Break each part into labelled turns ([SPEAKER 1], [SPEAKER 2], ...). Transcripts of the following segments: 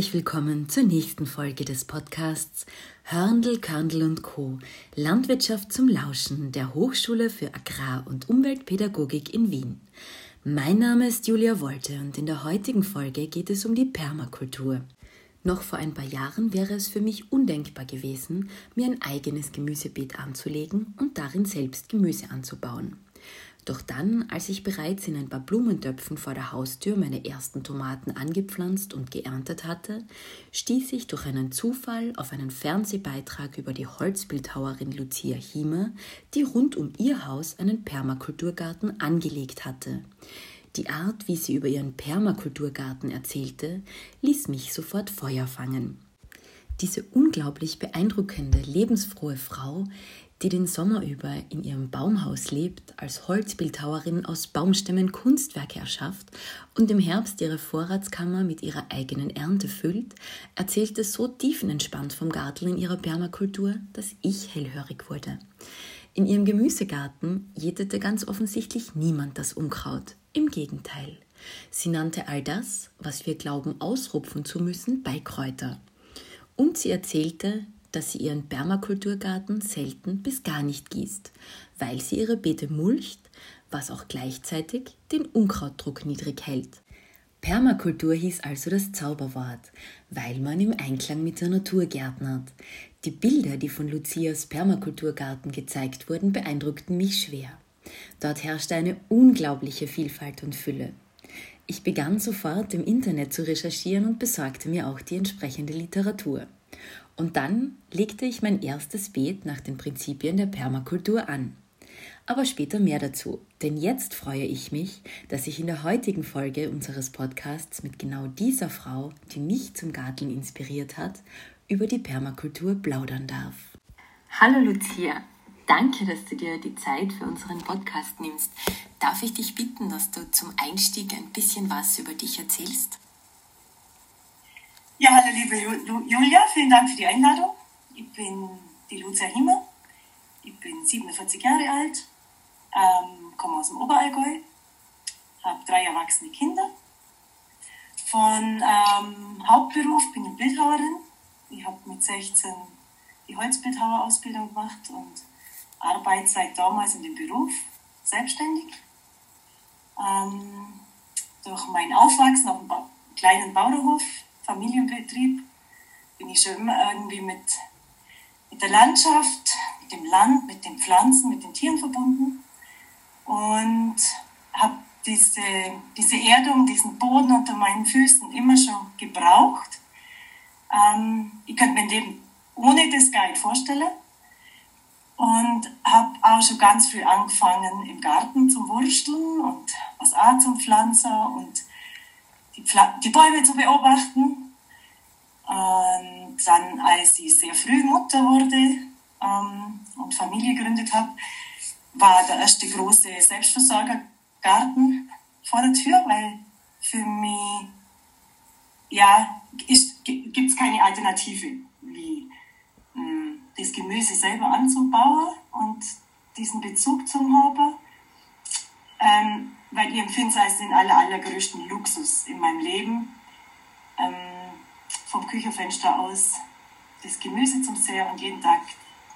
[SPEAKER 1] herzlich willkommen zur nächsten Folge des Podcasts Hörndl, Körndl und Co. Landwirtschaft zum Lauschen der Hochschule für Agrar- und Umweltpädagogik in Wien. Mein Name ist Julia Wolte und in der heutigen Folge geht es um die Permakultur. Noch vor ein paar Jahren wäre es für mich undenkbar gewesen, mir ein eigenes Gemüsebeet anzulegen und darin selbst Gemüse anzubauen. Doch dann, als ich bereits in ein paar Blumentöpfen vor der Haustür meine ersten Tomaten angepflanzt und geerntet hatte, stieß ich durch einen Zufall auf einen Fernsehbeitrag über die Holzbildhauerin Lucia Hiemer, die rund um ihr Haus einen Permakulturgarten angelegt hatte. Die Art, wie sie über ihren Permakulturgarten erzählte, ließ mich sofort Feuer fangen. Diese unglaublich beeindruckende, lebensfrohe Frau die den Sommer über in ihrem Baumhaus lebt, als Holzbildhauerin aus Baumstämmen Kunstwerke erschafft und im Herbst ihre Vorratskammer mit ihrer eigenen Ernte füllt, erzählte so tiefenentspannt vom Garten in ihrer Permakultur, dass ich hellhörig wurde. In ihrem Gemüsegarten jätete ganz offensichtlich niemand das Unkraut. Im Gegenteil. Sie nannte all das, was wir glauben ausrupfen zu müssen, Beikräuter. Und sie erzählte, dass sie ihren Permakulturgarten selten bis gar nicht gießt, weil sie ihre Beete mulcht, was auch gleichzeitig den Unkrautdruck niedrig hält. Permakultur hieß also das Zauberwort, weil man im Einklang mit der Natur gärtnert. Die Bilder, die von Lucias Permakulturgarten gezeigt wurden, beeindruckten mich schwer. Dort herrschte eine unglaubliche Vielfalt und Fülle. Ich begann sofort im Internet zu recherchieren und besorgte mir auch die entsprechende Literatur. Und dann legte ich mein erstes Beet nach den Prinzipien der Permakultur an. Aber später mehr dazu, denn jetzt freue ich mich, dass ich in der heutigen Folge unseres Podcasts mit genau dieser Frau, die mich zum Garteln inspiriert hat, über die Permakultur plaudern darf. Hallo Lucia, danke, dass du dir die Zeit für unseren Podcast nimmst. Darf ich dich bitten, dass du zum Einstieg ein bisschen was über dich erzählst?
[SPEAKER 2] Ja, hallo liebe Julia, vielen Dank für die Einladung. Ich bin die Lucia Himmer, ich bin 47 Jahre alt, ähm, komme aus dem Oberallgäu, habe drei erwachsene Kinder. Von ähm, Hauptberuf bin ich Bildhauerin. Ich habe mit 16 die Holzbildhauerausbildung gemacht und arbeite seit damals in dem Beruf selbstständig. Ähm, durch mein Aufwachsen auf einem kleinen Bauernhof Familienbetrieb bin ich schon immer irgendwie mit, mit der Landschaft, mit dem Land, mit den Pflanzen, mit den Tieren verbunden und habe diese, diese Erdung, diesen Boden unter meinen Füßen immer schon gebraucht. Ähm, ich könnte mein Leben ohne das gar nicht vorstellen und habe auch schon ganz früh angefangen im Garten zum Wursteln und was auch zum Pflanzen und die, die Bäume zu beobachten. Und dann, als ich sehr früh Mutter wurde ähm, und Familie gegründet habe, war der erste große Selbstversorgergarten vor der Tür, weil für mich ja, gibt es keine Alternative, wie mh, hm, das Gemüse selber anzubauen und diesen Bezug zu haben. Ähm, weil es als den aller, allergrößten Luxus in meinem Leben, ähm, vom Küchenfenster aus das Gemüse zum Sehen und jeden Tag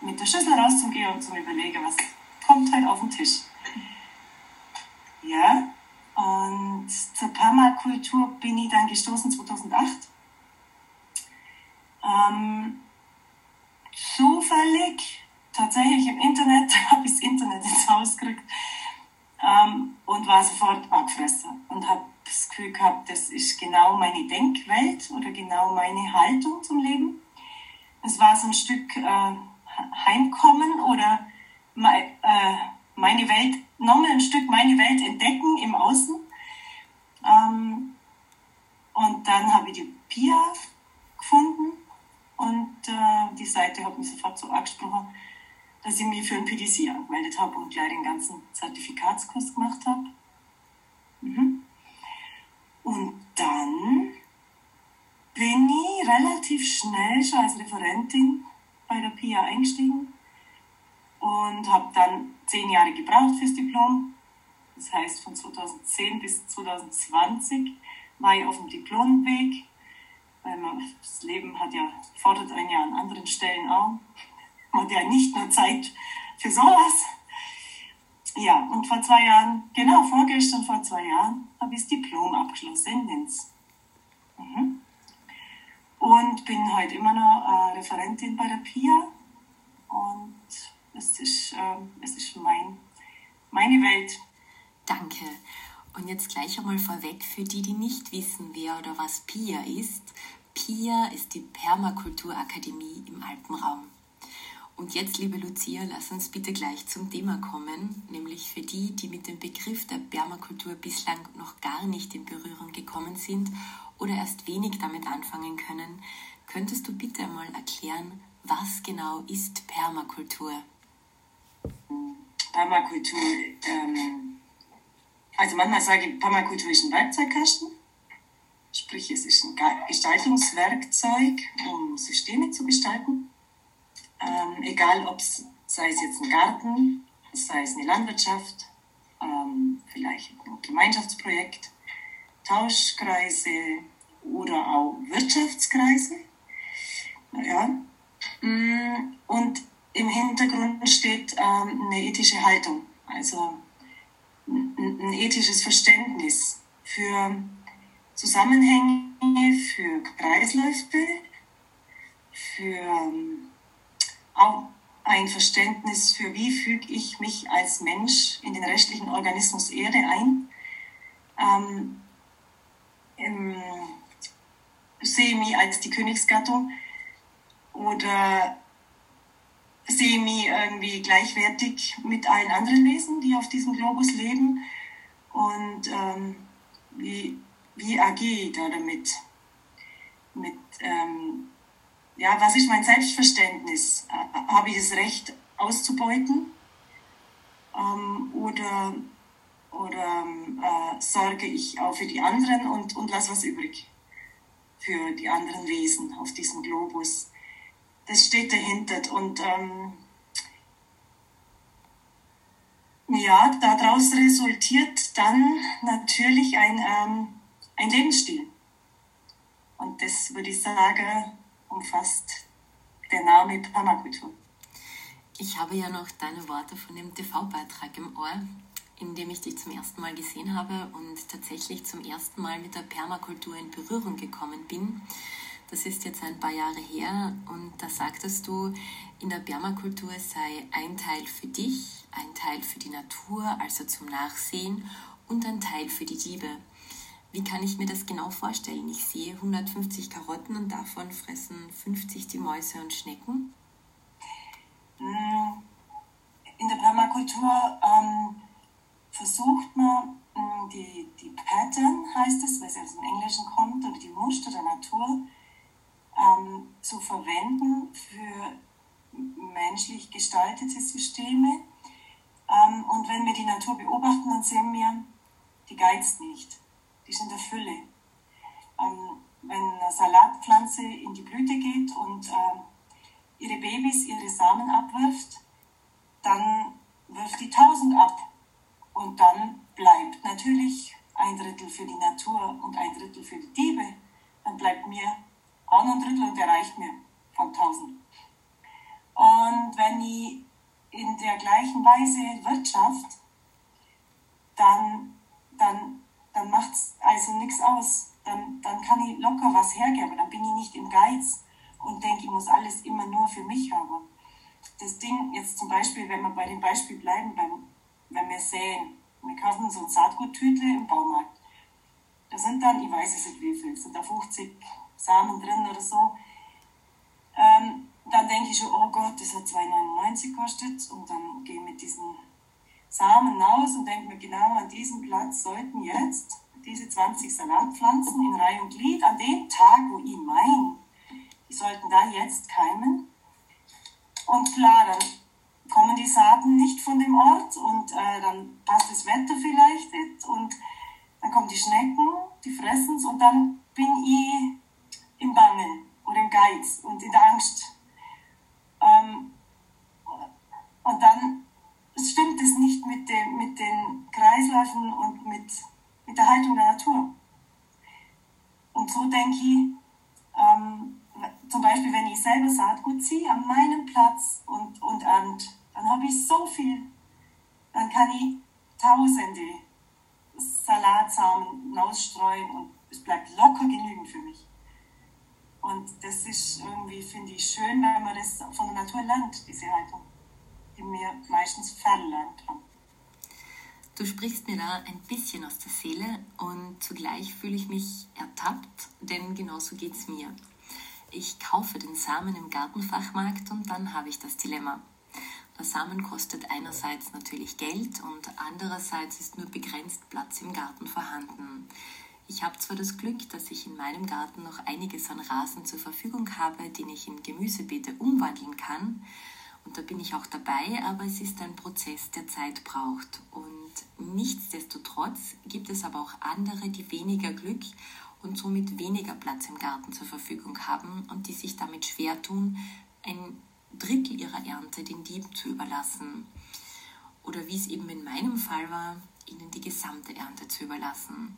[SPEAKER 2] mit der Schüssel rauszugehen und zum Überlegen, was kommt halt auf den Tisch. Ja, und zur Permakultur bin ich dann gestoßen 2008. Ähm, zufällig, tatsächlich im Internet, habe ich das Internet ins Haus gekriegt ähm, und war sofort angefressen und habe das Gefühl gehabt, das ist genau meine Denkwelt oder genau meine Haltung zum Leben. Es war so ein Stück äh, Heimkommen oder äh, meine Welt, nochmal ein Stück meine Welt entdecken im Außen. Ähm, und dann habe ich die Pia gefunden und äh, die Seite hat mich sofort so angesprochen dass ich mich für ein PDC angemeldet habe und gleich den ganzen Zertifikatskurs gemacht habe. Mhm. Und dann bin ich relativ schnell schon als Referentin bei der PIA eingestiegen und habe dann zehn Jahre gebraucht fürs Diplom. Das heißt, von 2010 bis 2020 war ich auf dem Diplomweg. weil das Leben hat ja, fordert einen ja an anderen Stellen auch. Man hat ja nicht nur Zeit für sowas. Ja, und vor zwei Jahren, genau vorgestern vor zwei Jahren, habe ich das Diplom abgeschlossen in Linz. Mhm. Und bin heute immer noch äh, Referentin bei der PIA. Und es ist, äh, es ist mein, meine Welt.
[SPEAKER 1] Danke. Und jetzt gleich einmal vorweg für die, die nicht wissen, wer oder was PIA ist. PIA ist die Permakulturakademie im Alpenraum. Und jetzt, liebe Lucia, lass uns bitte gleich zum Thema kommen, nämlich für die, die mit dem Begriff der Permakultur bislang noch gar nicht in Berührung gekommen sind oder erst wenig damit anfangen können, könntest du bitte einmal erklären, was genau ist Permakultur?
[SPEAKER 2] Permakultur, ähm, also manchmal sage ich, Permakultur ist ein Werkzeugkasten. Sprich, es ist ein Gestaltungswerkzeug, um Systeme zu gestalten. Ähm, egal, ob es, sei es jetzt ein Garten, sei es eine Landwirtschaft, ähm, vielleicht ein Gemeinschaftsprojekt, Tauschkreise oder auch Wirtschaftskreise. Ja. Mm, und im Hintergrund steht ähm, eine ethische Haltung, also ein ethisches Verständnis für Zusammenhänge, für Kreisläufe, für ähm, auch ein Verständnis für, wie füge ich mich als Mensch in den restlichen Organismus Erde ein. Ähm, ähm, sehe mich als die Königsgattung oder sehe mich irgendwie gleichwertig mit allen anderen Wesen, die auf diesem Globus leben. Und ähm, wie, wie agiere ich da damit? Mit, ähm, ja, was ist mein Selbstverständnis? Habe ich das Recht auszubeuten? Ähm, oder oder äh, sorge ich auch für die anderen und, und lasse was übrig für die anderen Wesen auf diesem Globus? Das steht dahinter und ähm, ja, daraus resultiert dann natürlich ein, ähm, ein Lebensstil. Und das würde ich sagen, umfasst der Name Permakultur.
[SPEAKER 1] Ich habe ja noch deine Worte von dem TV-Beitrag im Ohr, in dem ich dich zum ersten Mal gesehen habe und tatsächlich zum ersten Mal mit der Permakultur in Berührung gekommen bin. Das ist jetzt ein paar Jahre her und da sagtest du, in der Permakultur sei ein Teil für dich, ein Teil für die Natur, also zum Nachsehen und ein Teil für die Liebe. Wie kann ich mir das genau vorstellen? Ich sehe 150 Karotten und davon fressen 50 die Mäuse und Schnecken.
[SPEAKER 2] Mm, in der Permakultur ähm, versucht man mm, die, die Pattern, heißt es, weil es aus dem Englischen kommt, oder die Muster der Natur ähm, zu verwenden für menschlich gestaltete Systeme. Ähm, und wenn wir die Natur beobachten, dann sehen wir, die geizt nicht die sind der Fülle. Ähm, wenn eine Salatpflanze in die Blüte geht und äh, ihre Babys ihre Samen abwirft, dann wirft die tausend ab. Und dann bleibt natürlich ein Drittel für die Natur und ein Drittel für die Diebe. Dann bleibt mir auch noch ein Drittel und der reicht mir von tausend. Und wenn ich in der gleichen Weise wirtschaft, dann, dann dann macht es also nichts aus. Dann, dann kann ich locker was hergeben. Dann bin ich nicht im Geiz und denke, ich muss alles immer nur für mich haben. Das Ding, jetzt zum Beispiel, wenn wir bei dem Beispiel bleiben, beim, wenn wir säen, wir kaufen so ein Saatguttütle im Baumarkt. Da sind dann, ich weiß es nicht wie viel, sind da 50 Samen drin oder so. Ähm, dann denke ich schon, oh Gott, das hat 2,99 gekostet und dann gehe ich mit diesen Samen aus und denke mir, genau an diesem Platz sollten jetzt diese 20 Salatpflanzen in Reihe und Glied an dem Tag, wo ich meine, die sollten da jetzt keimen. Und klar, dann kommen die Saaten nicht von dem Ort und äh, dann passt das Wetter vielleicht nicht und dann kommen die Schnecken, die fressen es und dann bin ich im Bangen oder im Geiz und in der Angst. Ähm, und dann stimmt es nicht mit, dem, mit den Kreisläufen und mit, mit der Haltung der Natur. Und so denke ich, selber Saatgut ziehe an meinem Platz und, und ernte, dann habe ich so viel, dann kann ich tausende Salatsamen ausstreuen und es bleibt locker genügend für mich. Und das ist irgendwie, finde ich, schön, wenn man das von der Natur lernt, diese Haltung, die mir meistens verlernt haben.
[SPEAKER 1] Du sprichst mir da ein bisschen aus der Seele und zugleich fühle ich mich ertappt, denn genauso geht es mir. Ich kaufe den Samen im Gartenfachmarkt und dann habe ich das Dilemma. Samen kostet einerseits natürlich Geld und andererseits ist nur begrenzt Platz im Garten vorhanden. Ich habe zwar das Glück, dass ich in meinem Garten noch einiges an Rasen zur Verfügung habe, den ich in Gemüsebeete umwandeln kann, und da bin ich auch dabei, aber es ist ein Prozess, der Zeit braucht. Und nichtsdestotrotz gibt es aber auch andere, die weniger Glück und somit weniger Platz im Garten zur Verfügung haben und die sich damit schwer tun, ein Drittel ihrer Ernte den Dieben zu überlassen. Oder wie es eben in meinem Fall war, ihnen die gesamte Ernte zu überlassen.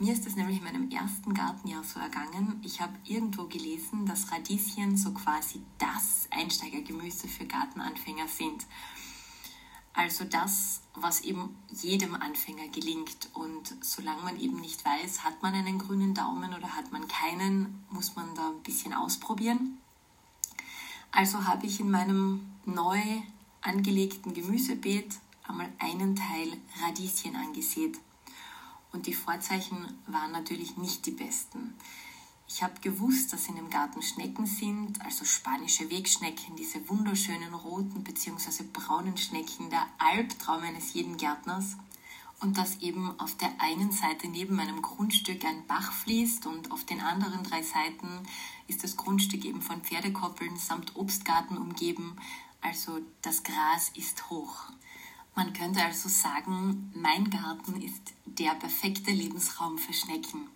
[SPEAKER 1] Mir ist es nämlich in meinem ersten Gartenjahr so ergangen. Ich habe irgendwo gelesen, dass Radieschen so quasi das Einsteigergemüse für Gartenanfänger sind. Also das, was eben jedem Anfänger gelingt. Und solange man eben nicht weiß, hat man einen grünen Daumen oder hat man keinen, muss man da ein bisschen ausprobieren. Also habe ich in meinem neu angelegten Gemüsebeet einmal einen Teil Radieschen angesät. Und die Vorzeichen waren natürlich nicht die besten. Ich habe gewusst, dass in dem Garten Schnecken sind, also spanische Wegschnecken, diese wunderschönen roten bzw. braunen Schnecken, der Albtraum eines jeden Gärtners. Und dass eben auf der einen Seite neben meinem Grundstück ein Bach fließt und auf den anderen drei Seiten ist das Grundstück eben von Pferdekoppeln samt Obstgarten umgeben. Also das Gras ist hoch. Man könnte also sagen, mein Garten ist der perfekte Lebensraum für Schnecken.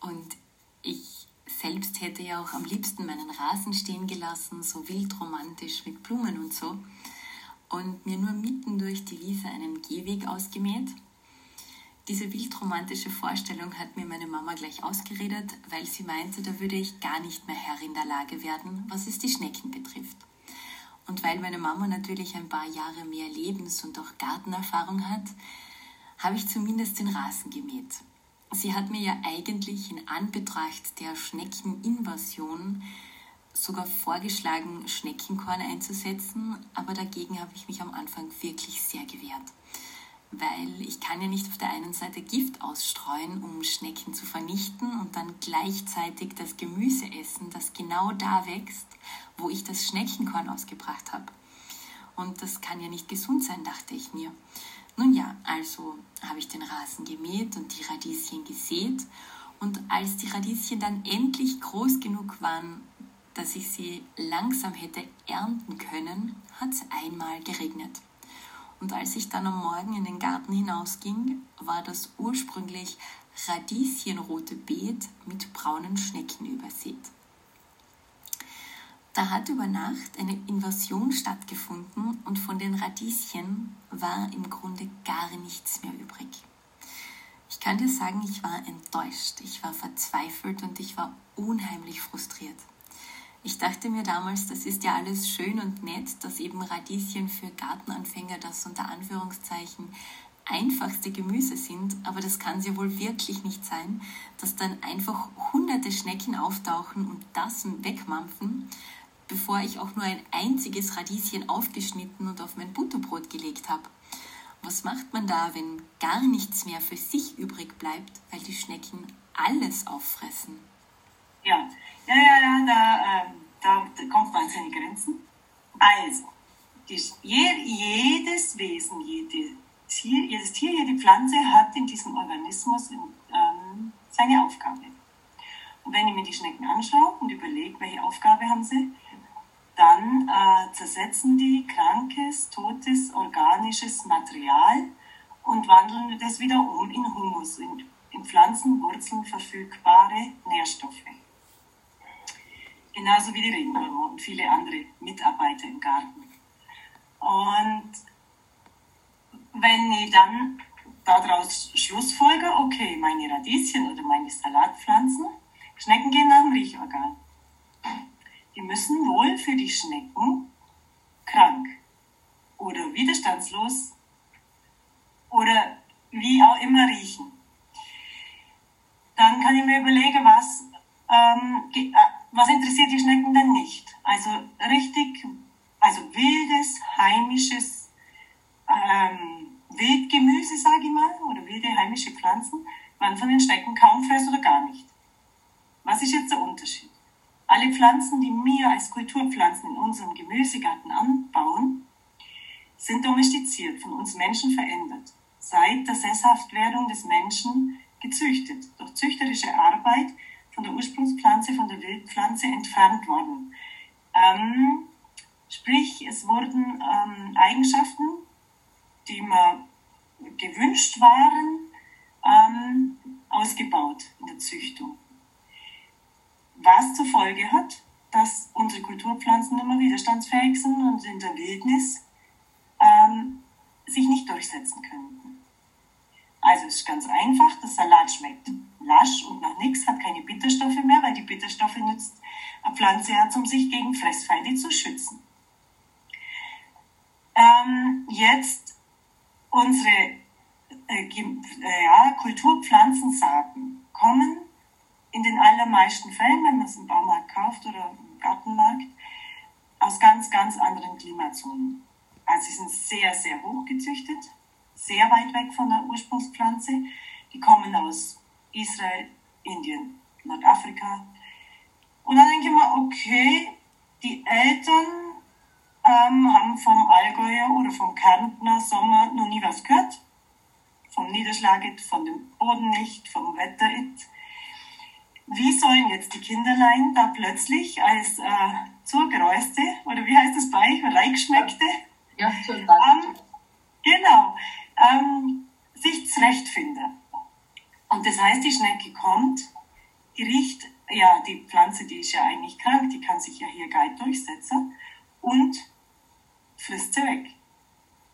[SPEAKER 1] Und ich selbst hätte ja auch am liebsten meinen Rasen stehen gelassen, so wild romantisch mit Blumen und so. Und mir nur mitten durch die Wiese einen Gehweg ausgemäht. Diese wildromantische Vorstellung hat mir meine Mama gleich ausgeredet, weil sie meinte, da würde ich gar nicht mehr Herr in der Lage werden, was es die Schnecken betrifft. Und weil meine Mama natürlich ein paar Jahre mehr Lebens- und auch Gartenerfahrung hat, habe ich zumindest den Rasen gemäht. Sie hat mir ja eigentlich in Anbetracht der Schneckeninvasion sogar vorgeschlagen, Schneckenkorn einzusetzen, aber dagegen habe ich mich am Anfang wirklich sehr gewehrt. Weil ich kann ja nicht auf der einen Seite Gift ausstreuen, um Schnecken zu vernichten und dann gleichzeitig das Gemüse essen, das genau da wächst wo ich das Schneckenkorn ausgebracht habe. Und das kann ja nicht gesund sein, dachte ich mir. Nun ja, also habe ich den Rasen gemäht und die Radieschen gesät. Und als die Radieschen dann endlich groß genug waren, dass ich sie langsam hätte ernten können, hat es einmal geregnet. Und als ich dann am Morgen in den Garten hinausging, war das ursprünglich radieschenrote Beet mit braunen Schnecken übersät. Da hat über Nacht eine Invasion stattgefunden und von den Radieschen war im Grunde gar nichts mehr übrig. Ich kann dir sagen, ich war enttäuscht, ich war verzweifelt und ich war unheimlich frustriert. Ich dachte mir damals, das ist ja alles schön und nett, dass eben Radieschen für Gartenanfänger das unter Anführungszeichen einfachste Gemüse sind, aber das kann es ja wohl wirklich nicht sein, dass dann einfach hunderte Schnecken auftauchen und das wegmampfen bevor ich auch nur ein einziges Radieschen aufgeschnitten und auf mein Butterbrot gelegt habe. Was macht man da, wenn gar nichts mehr für sich übrig bleibt, weil die Schnecken alles auffressen?
[SPEAKER 2] Ja, ja, ja, ja da, ähm, da, kommt man an seine Grenzen. Also, jedes Wesen, jede Tier, jedes Tier, jede Pflanze hat in diesem Organismus ähm, seine Aufgabe. Und wenn ich mir die Schnecken anschaue und überlege, welche Aufgabe haben sie, dann äh, zersetzen die krankes, totes, organisches Material und wandeln das wieder um in Humus, in, in Pflanzenwurzeln verfügbare Nährstoffe. Genauso wie die Regenwürmer und viele andere Mitarbeiter im Garten. Und wenn ich dann daraus Schlussfolger, okay, meine Radieschen oder meine Salatpflanzen, Schnecken gehen nach dem Riechorgan. die müssen wohl für die Schnecken krank oder widerstandslos oder wie auch immer riechen. Dann kann ich mir überlegen, was, ähm, äh, was interessiert die Schnecken denn nicht. Also richtig, also wildes, heimisches ähm, Wildgemüse, sage ich mal, oder wilde heimische Pflanzen, man von den Schnecken kaum frisst oder gar nicht. Was ist jetzt der Unterschied? Alle Pflanzen, die wir als Kulturpflanzen in unserem Gemüsegarten anbauen, sind domestiziert, von uns Menschen verändert, seit der Sesshaftwerdung des Menschen gezüchtet, durch züchterische Arbeit von der Ursprungspflanze, von der Wildpflanze entfernt worden. Ähm, sprich, es wurden ähm, Eigenschaften, die mir gewünscht waren, ähm, ausgebaut in der Züchtung. Was zur Folge hat, dass unsere Kulturpflanzen immer widerstandsfähig sind und in der Wildnis ähm, sich nicht durchsetzen könnten. Also es ist ganz einfach, der Salat schmeckt lasch und nach nichts, hat keine Bitterstoffe mehr, weil die Bitterstoffe nützt eine Pflanze ja, um sich gegen Fressfeinde zu schützen. Ähm, jetzt unsere äh, äh, ja, Kulturpflanzensaaten kommen in den allermeisten Fällen, wenn man es im Baumarkt kauft oder im Gartenmarkt, aus ganz, ganz anderen Klimazonen. Also sie sind sehr, sehr hoch gezüchtet, sehr weit weg von der Ursprungspflanze. Die kommen aus Israel, Indien, Nordafrika. Und dann denke ich mir, okay, die Eltern ähm, haben vom Allgäuer oder vom Kärntner Sommer noch nie was gehört. Vom Niederschlag, von dem Boden nicht, vom Wetter nicht. Wie sollen jetzt die Kinderlein da plötzlich als äh, Zurgeräuste, oder wie heißt das bei euch, Reichschmeckte,
[SPEAKER 3] ja, ähm,
[SPEAKER 2] genau. Ähm, sich zurechtfinden. Und das heißt, die Schnecke kommt, die riecht, ja, die Pflanze, die ist ja eigentlich krank, die kann sich ja hier geil durchsetzen und frisst sie weg.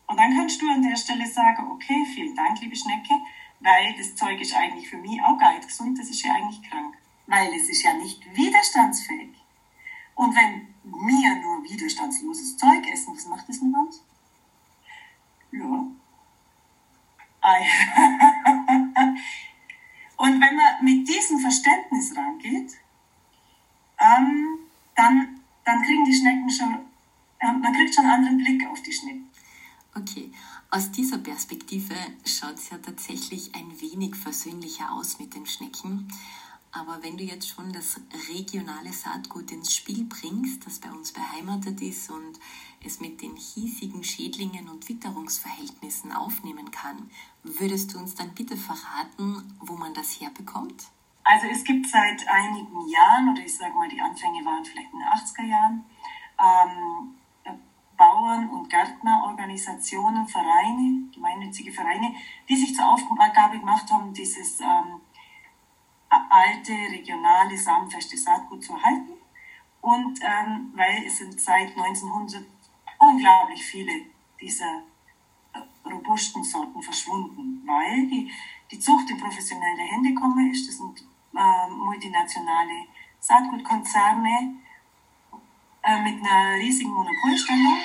[SPEAKER 2] Und dann kannst du an der Stelle sagen, okay, vielen Dank, liebe Schnecke, weil das Zeug ist eigentlich für mich auch geil gesund, das ist ja eigentlich krank. Weil es ist ja nicht widerstandsfähig. Und wenn wir nur widerstandsloses Zeug essen, was macht das mit uns? Ja. Und wenn man mit diesem Verständnis rangeht, ähm, dann, dann kriegen die Schnecken schon, äh, man kriegt schon einen anderen Blick auf die Schnecken.
[SPEAKER 1] Okay, aus dieser Perspektive schaut es ja tatsächlich ein wenig versöhnlicher aus mit den Schnecken. Aber wenn du jetzt schon das regionale Saatgut ins Spiel bringst, das bei uns beheimatet ist und es mit den hiesigen Schädlingen und Witterungsverhältnissen aufnehmen kann, würdest du uns dann bitte verraten, wo man das herbekommt?
[SPEAKER 2] Also es gibt seit einigen Jahren, oder ich sage mal, die Anfänge waren vielleicht in den 80er Jahren, ähm, Bauern- und Gärtnerorganisationen, Vereine, gemeinnützige Vereine, die sich zur Aufgabe gemacht haben, dieses ähm, alte regionale samenfeste Saatgut zu erhalten. Und ähm, weil es sind seit 1900 unglaublich viele dieser äh, robusten Sorten verschwunden, weil die, die Zucht in professionelle Hände gekommen ist. Das sind äh, multinationale Saatgutkonzerne äh, mit einer riesigen Monopolstellung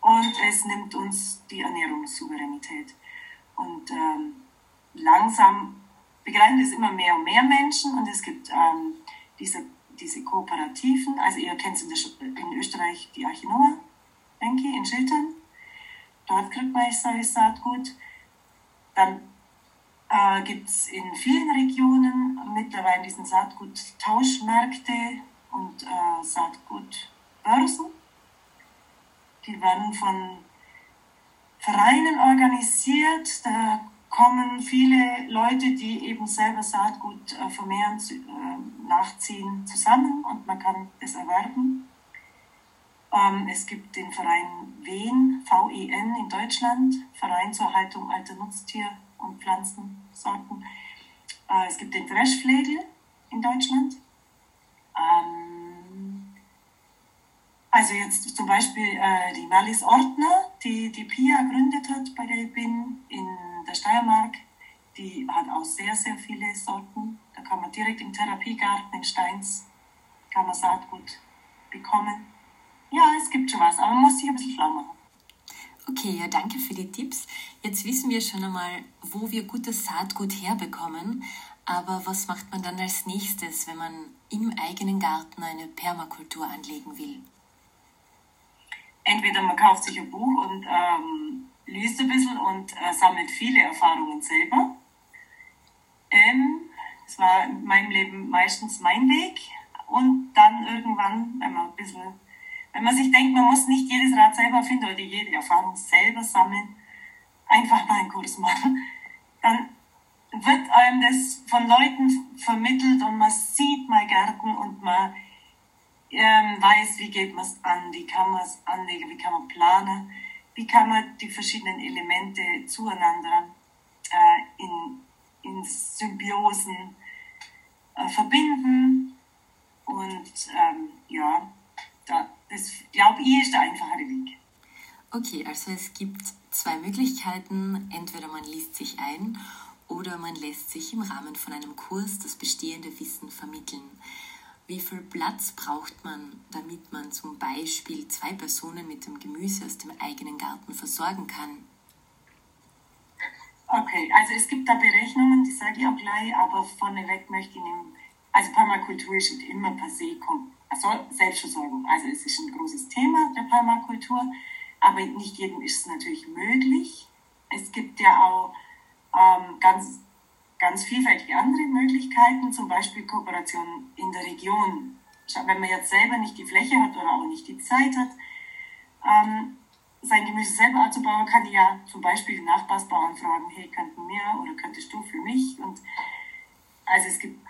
[SPEAKER 2] und es nimmt uns die Ernährungssouveränität. Und ähm, langsam begreifen das immer mehr und mehr Menschen und es gibt ähm, diese, diese Kooperativen, also ihr kennt in, der, in Österreich die Arche Noah, denke in Schiltern. Dort kriegt man solches Saatgut. Dann äh, gibt es in vielen Regionen mittlerweile diesen Saatgut-Tauschmärkte und äh, Saatgutbörsen. Die werden von Vereinen organisiert. Da kommen viele Leute, die eben selber Saatgut äh, vermehren, äh, nachziehen, zusammen und man kann es erwerben. Ähm, es gibt den Verein WEN, VEN in Deutschland, Verein zur Erhaltung alter Nutztier- und Pflanzensorten. Äh, es gibt den Dreschflegel in Deutschland. Ähm, also jetzt zum Beispiel äh, die Marlies Ortner, die die PIA gegründet hat, bei der bin, in der Steiermark, die hat auch sehr, sehr viele Sorten. Da kann man direkt im Therapiegarten in Steins kann man Saatgut bekommen. Ja, es gibt schon was, aber man muss sich ein bisschen schlau machen.
[SPEAKER 1] Okay, ja, danke für die Tipps. Jetzt wissen wir schon einmal, wo wir gutes Saatgut herbekommen. Aber was macht man dann als nächstes, wenn man im eigenen Garten eine Permakultur anlegen will?
[SPEAKER 2] Entweder man kauft sich ein Buch und ähm, liest ein bisschen und äh, sammelt viele Erfahrungen selber. Ähm, das war in meinem Leben meistens mein Weg. Und dann irgendwann, wenn man ein bisschen, wenn man sich denkt, man muss nicht jedes Rad selber finden oder jede Erfahrung selber sammeln, einfach mal einen Kurs machen, dann wird einem das von Leuten vermittelt und man sieht mal Gärten und man ähm, weiß, wie geht man es an, wie kann man es anlegen, wie kann man planen, wie kann man die verschiedenen Elemente zueinander äh, in, in Symbiosen äh, verbinden. Und ähm, ja, das glaube ich ist der einfachere Weg.
[SPEAKER 1] Okay, also es gibt zwei Möglichkeiten. Entweder man liest sich ein oder man lässt sich im Rahmen von einem Kurs das bestehende Wissen vermitteln. Wie viel Platz braucht man, damit man zum Beispiel zwei Personen mit dem Gemüse aus dem eigenen Garten versorgen kann?
[SPEAKER 2] Okay, also es gibt da Berechnungen, die sage ich auch gleich, aber vorneweg möchte ich nehmen, also Permakultur ist immer per se also Selbstversorgung. Also es ist ein großes Thema der Permakultur, aber nicht jedem ist es natürlich möglich. Es gibt ja auch ähm, ganz, ganz vielfältige andere Möglichkeiten, zum Beispiel Kooperation in der Region. Wenn man jetzt selber nicht die Fläche hat oder auch nicht die Zeit hat, ähm, sein Gemüse selber anzubauen, kann ich ja zum Beispiel den Nachbarsbauern fragen, hey, könnten wir oder könntest du für mich? Und also es gibt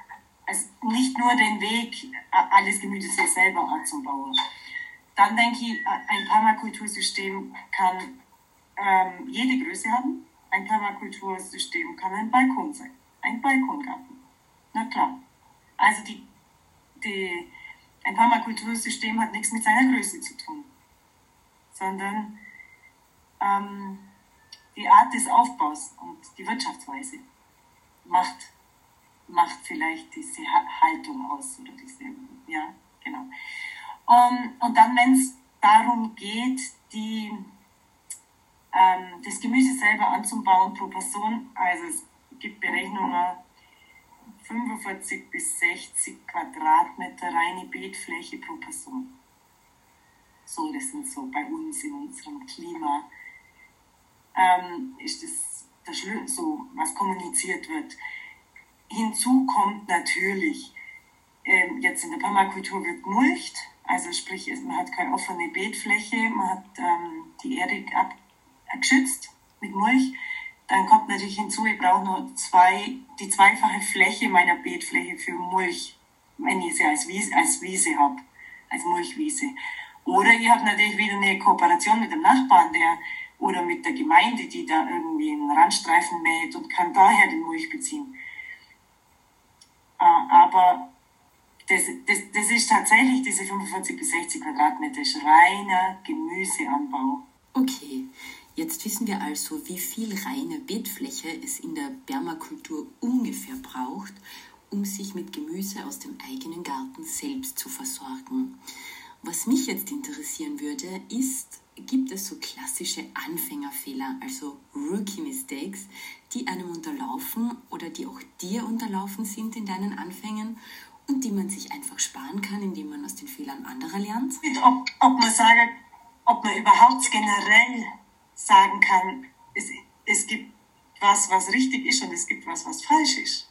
[SPEAKER 2] also nicht nur den Weg, alles Gemüse selber anzubauen. Dann denke ich, ein Permakultursystem kann ähm, jede Größe haben ein Permakultursystem kann ein Balkon sein, ein Balkongarten. Na klar. Also die, die, ein Permakultursystem hat nichts mit seiner Größe zu tun, sondern ähm, die Art des Aufbaus und die Wirtschaftsweise macht, macht vielleicht diese Haltung aus oder diese, ja, genau. Um, und dann, wenn es darum geht, die ähm, das Gemüse selber anzubauen pro Person. Also es gibt Berechnungen 45 bis 60 Quadratmeter reine Beetfläche pro Person. So, das sind so bei uns in unserem Klima, ähm, ist das, das so, was kommuniziert wird. Hinzu kommt natürlich, ähm, jetzt in der Permakultur wird mulcht, also sprich, man hat keine offene Beetfläche, man hat ähm, die Erde ab, geschützt mit Mulch. Dann kommt natürlich hinzu, ich brauche nur zwei, die zweifache Fläche meiner Beetfläche für Mulch, wenn ich sie als Wiese, als Wiese habe, als Mulchwiese. Oder ich habe natürlich wieder eine Kooperation mit dem Nachbarn, der oder mit der Gemeinde, die da irgendwie einen Randstreifen mäht und kann daher den Mulch beziehen. Äh, aber das, das, das ist tatsächlich diese 45 bis 60 Quadratmeter, ist reiner Gemüseanbau.
[SPEAKER 1] Okay, Jetzt wissen wir also, wie viel reine Beetfläche es in der Permakultur ungefähr braucht, um sich mit Gemüse aus dem eigenen Garten selbst zu versorgen. Was mich jetzt interessieren würde, ist, gibt es so klassische Anfängerfehler, also Rookie Mistakes, die einem unterlaufen oder die auch dir unterlaufen sind in deinen Anfängen und die man sich einfach sparen kann, indem man aus den Fehlern anderer lernt?
[SPEAKER 2] Ob, ob man sagt, ob man überhaupt generell sagen kann, es, es gibt was, was richtig ist und es gibt was, was falsch ist.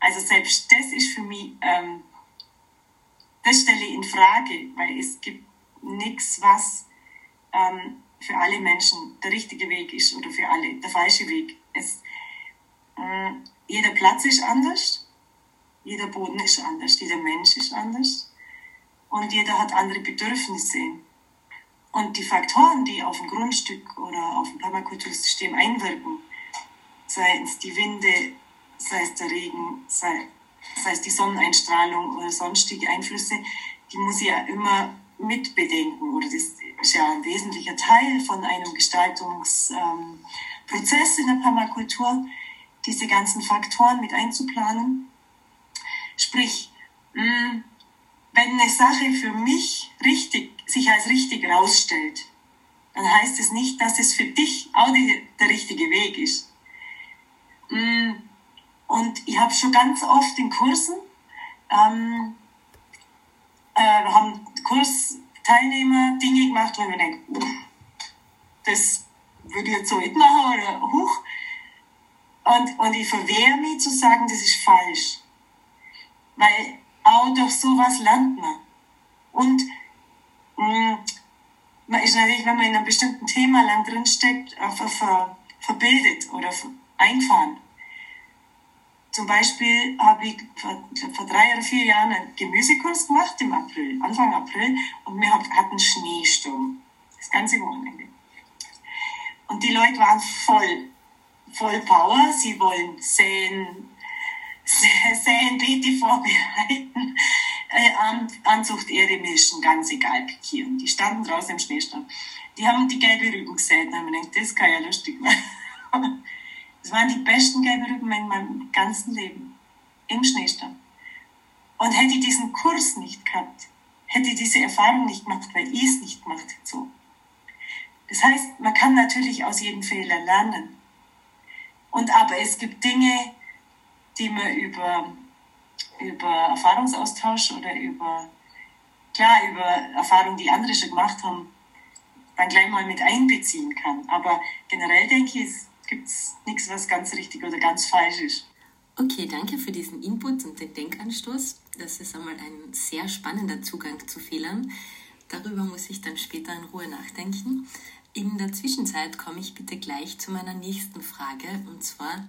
[SPEAKER 2] Also selbst das ist für mich, ähm, das stelle ich in Frage, weil es gibt nichts, was ähm, für alle Menschen der richtige Weg ist oder für alle der falsche Weg. Es, äh, jeder Platz ist anders, jeder Boden ist anders, jeder Mensch ist anders und jeder hat andere Bedürfnisse. Und die Faktoren, die auf ein Grundstück oder auf ein Permakultursystem einwirken, sei es die Winde, sei es der Regen, sei, sei es die Sonneneinstrahlung oder sonstige Einflüsse, die muss ich ja immer mitbedenken. Oder das ist ja ein wesentlicher Teil von einem Gestaltungsprozess in der Permakultur, diese ganzen Faktoren mit einzuplanen. Sprich, mh, hm, wenn eine Sache für mich richtig, sich als richtig rausstellt, dann heißt es nicht, dass es für dich auch die, der richtige Weg ist. Mm, und ich habe schon ganz oft in Kursen, ähm, äh, haben Kursteilnehmer Dinge gemacht, wo ich mir denke, das würde ich jetzt so nicht machen oder hoch. Und, und ich verwehre mich zu sagen, das ist falsch. Weil auch durch sowas lernt man. Und mh, mm, man ist natürlich, wenn man in einem bestimmten Thema lang drinsteckt, einfach ver, verbildet oder eingefahren. Zum Beispiel habe ich vor, vor, drei oder vier Jahren einen Gemüsekurs gemacht im April, Anfang April, und wir hatten Schneesturm. Das ganze Wochenende. Und die Leute waren voll, voll Power. Sie wollen säen, säen, Beete vorbereiten, äh, An, Anzuchterde mischen, ganz egal, pikieren. Die standen draußen im Schneesturm. Die haben die gelbe Rüben gesät. Und ich gedacht, das kann ja lustig werden. Das waren die besten gelben Rüben in meinem ganzen Leben. Im Schneesturm. Und hätte ich diesen Kurs nicht gehabt, hätte ich diese Erfahrung nicht gemacht, weil ich es nicht gemacht hätte so. Das heißt, man kann natürlich aus jedem Fehler lernen. Und aber es gibt Dinge, die man über, über Erfahrungsaustausch oder über, klar, über Erfahrungen, die andere schon gemacht haben, dann gleich mal mit einbeziehen kann. Aber generell denke ich, gibt nichts, was ganz richtig oder ganz falsch ist.
[SPEAKER 1] Okay, danke für diesen Input und den Denkanstoß. Das ist einmal ein sehr spannender Zugang zu Fehlern. Darüber muss ich dann später in Ruhe nachdenken. In der Zwischenzeit komme ich bitte gleich zu meiner nächsten Frage und zwar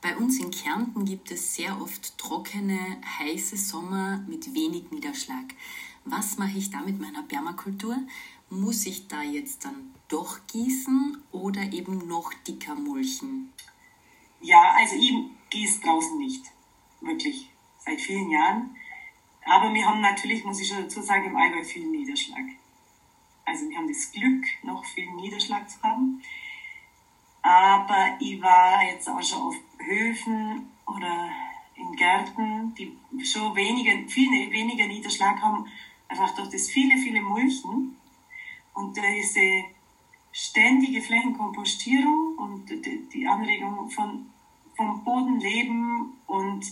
[SPEAKER 1] bei uns in Kärnten gibt es sehr oft trockene, heiße Sommer mit wenig Niederschlag. Was mache ich da mit meiner Permakultur? Muss ich da jetzt dann doch gießen oder eben noch dicker mulchen?
[SPEAKER 2] Ja, also ich gieße draußen nicht. Wirklich. Seit vielen Jahren. Aber wir haben natürlich, muss ich schon dazu sagen, im Allgäu viel Niederschlag. Also wir haben das Glück, noch viel Niederschlag zu haben. Aber ich war jetzt auch schon auf Höfen oder in Gärten, die schon weniger, viel weniger Niederschlag haben, einfach durch das viele, viele Mulchen und diese ständige Flächenkompostierung und die Anregung von, vom Bodenleben und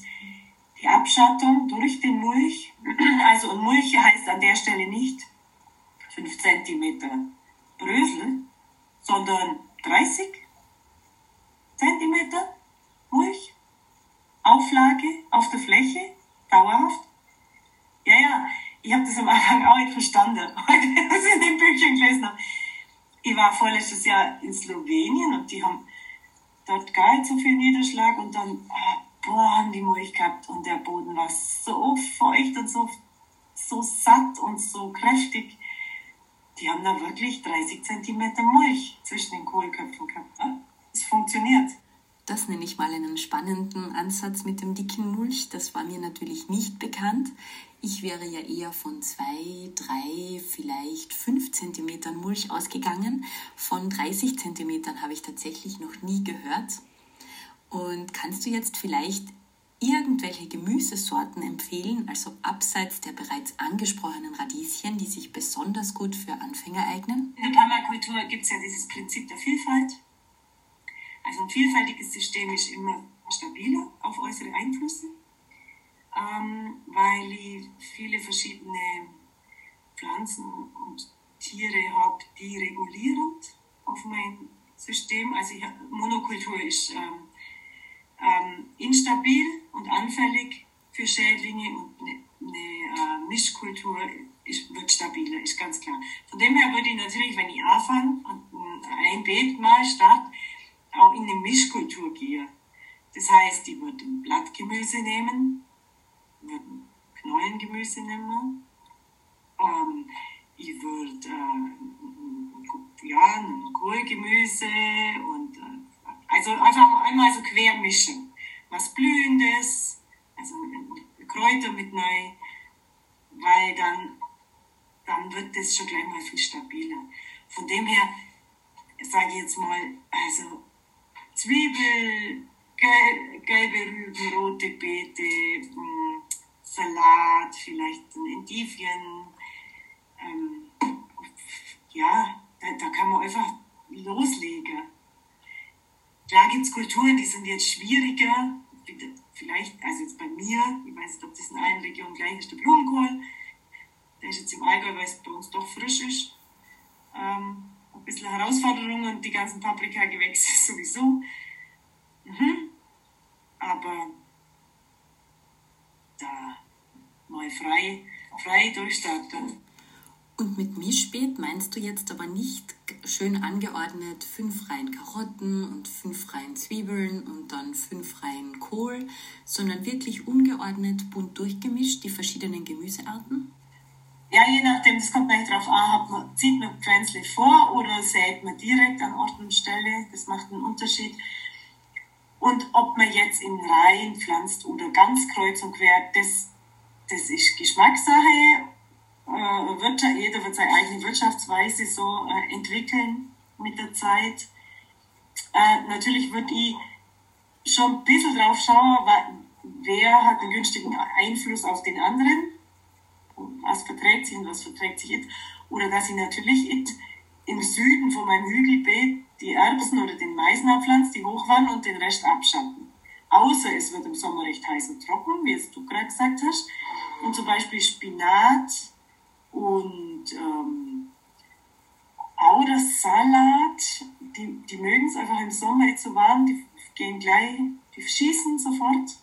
[SPEAKER 2] die Abschattung durch den Mulch. Also und Mulch heißt an der Stelle nicht 5 cm Brösel, sondern 30 cm Mulch, Auflage auf der Fläche, dauerhaft. Ja, ja, ich habe das am Anfang auch nicht verstanden, als ich in den Büchern gelesen habe. Ich war vorletztes Jahr in Slowenien und die haben dort gar nicht so viel Niederschlag und dann, ah, boah, haben die Mulch gehabt und der Boden war so feucht und so, so satt und so kräftig die haben da wirklich 30 Zentimeter Mulch zwischen den Kohlköpfen gehabt. Es funktioniert.
[SPEAKER 1] Das nenne ich mal einen spannenden Ansatz mit dem dicken Mulch. Das war mir natürlich nicht bekannt. Ich wäre ja eher von zwei, drei, vielleicht fünf Zentimetern Mulch ausgegangen. Von 30 Zentimetern habe ich tatsächlich noch nie gehört. Und kannst du jetzt vielleicht irgendwelche Gemüsesorten empfehlen, also abseits der bereits angesprochenen Radieschen, die sich besonders gut für Anfänger eignen?
[SPEAKER 2] In der Permakultur gibt es ja dieses Prinzip der Vielfalt. Also ein vielfältiges System ist immer stabiler auf äußere Einflüsse, ähm, weil ich viele verschiedene Pflanzen und Tiere habe, die regulierend auf mein System, also ich, Monokultur ist ähm, ähm, instabil und anfällig für Schädlinge und eine, eine äh, Mischkultur ist, wird stabiler, ist ganz klar. Von dem her würde ich natürlich, wenn ich anfange und ein Beet mal starte, auch in eine Mischkultur gehen. Das heißt, ich würde ein Blattgemüse nehmen, würde Knollengemüse nehmen, ähm, ich würde äh, ja, Kohlgemüse und äh, also einfach einmal so quer mischen. Was Blühendes, also Kräuter mit neu, weil dann, dann wird das schon gleich mal viel stabiler. Von dem her sage ich jetzt mal, also Zwiebel, gel gelbe Rüben, rote Beete, hm, Salat, vielleicht ein Endivien. Ähm, ja, da, da kann man einfach loslegen. Klar gibt es Kulturen, die sind jetzt schwieriger. Vielleicht, also jetzt bei mir, ich weiß nicht, ob das in allen Regionen gleich ist, der Blumenkohl. Der ist jetzt im Allgäu, weil es bei uns doch frisch ist. Ähm, ein bisschen Herausforderung und die ganzen Paprikagewächse sowieso. Mhm. Aber da mal frei, frei durchstarten.
[SPEAKER 1] Und mit Mischbeet meinst du jetzt aber nicht schön angeordnet fünf Reihen Karotten und fünf Reihen Zwiebeln und dann fünf Reihen Kohl, sondern wirklich ungeordnet bunt durchgemischt die verschiedenen Gemüsearten?
[SPEAKER 2] Ja, je nachdem, das kommt gleich drauf an, man, zieht man Pflänzle vor oder sät man direkt an Ort und Stelle, das macht einen Unterschied. Und ob man jetzt in Reihen pflanzt oder ganz kreuz und quer, das, das ist Geschmackssache äh, jeder wird seine eigene Wirtschaftsweise so äh, entwickeln mit der Zeit. Äh, natürlich würde ich schon ein bisschen drauf schauen, wer hat einen günstigen Einfluss auf den anderen, was verträgt sich und was verträgt sich nicht. Oder dass ich natürlich im Süden von meinem Hügelbeet die Erbsen oder den Mais abpflanze, die hochwandern und den Rest abschatten. Außer es wird im Sommer recht heiß und trocken, wie es du gerade gesagt hast. Und zum Beispiel Spinat, und ähm, auch das Salat, die, die mögen es einfach im Sommer nicht so warm, die gehen gleich, die schießen sofort.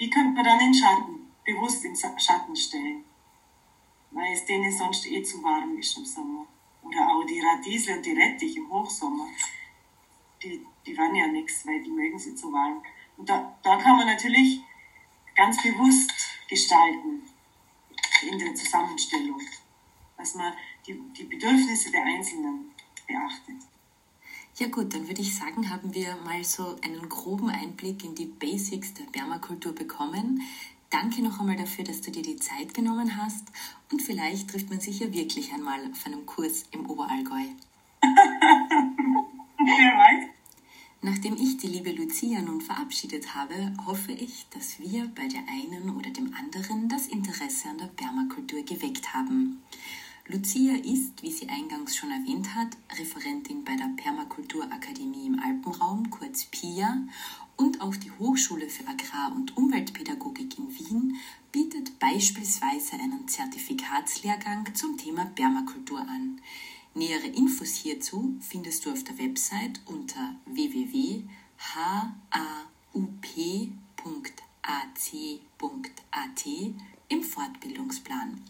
[SPEAKER 2] Die könnte man dann in Schatten, bewusst in Schatten stellen. Weil es denen sonst eh zu warm ist im Sommer. Oder auch die Radiesel und die Rettich im Hochsommer. Die, die waren ja nichts, weil die mögen sie zu warm. Und da, da kann man natürlich ganz bewusst gestalten in der Zusammenstellung dass man die, die Bedürfnisse der Einzelnen beachtet.
[SPEAKER 1] Ja gut, dann würde ich sagen, haben wir mal so einen groben Einblick in die Basics der Permakultur bekommen. Danke noch einmal dafür, dass du dir die Zeit genommen hast und vielleicht trifft man sich ja wirklich einmal auf einem Kurs im Oberallgäu.
[SPEAKER 2] Wer weiß?
[SPEAKER 1] Nachdem ich die liebe Lucia nun verabschiedet habe, hoffe ich, dass wir bei der einen oder dem anderen das Interesse an der Permakultur geweckt haben. Lucia ist, wie sie eingangs schon erwähnt hat, Referentin bei der Permakulturakademie im Alpenraum, kurz PIA, und auch die Hochschule für Agrar- und Umweltpädagogik in Wien bietet beispielsweise einen Zertifikatslehrgang zum Thema Permakultur an. Nähere Infos hierzu findest du auf der Website unter www.haup.ac.at im Fortbildungsplan.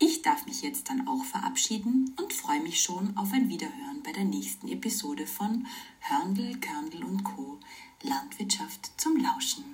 [SPEAKER 1] Ich darf mich jetzt dann auch verabschieden und freue mich schon auf ein Wiederhören bei der nächsten Episode von Hörndl, Körndl und Co. Landwirtschaft zum Lauschen.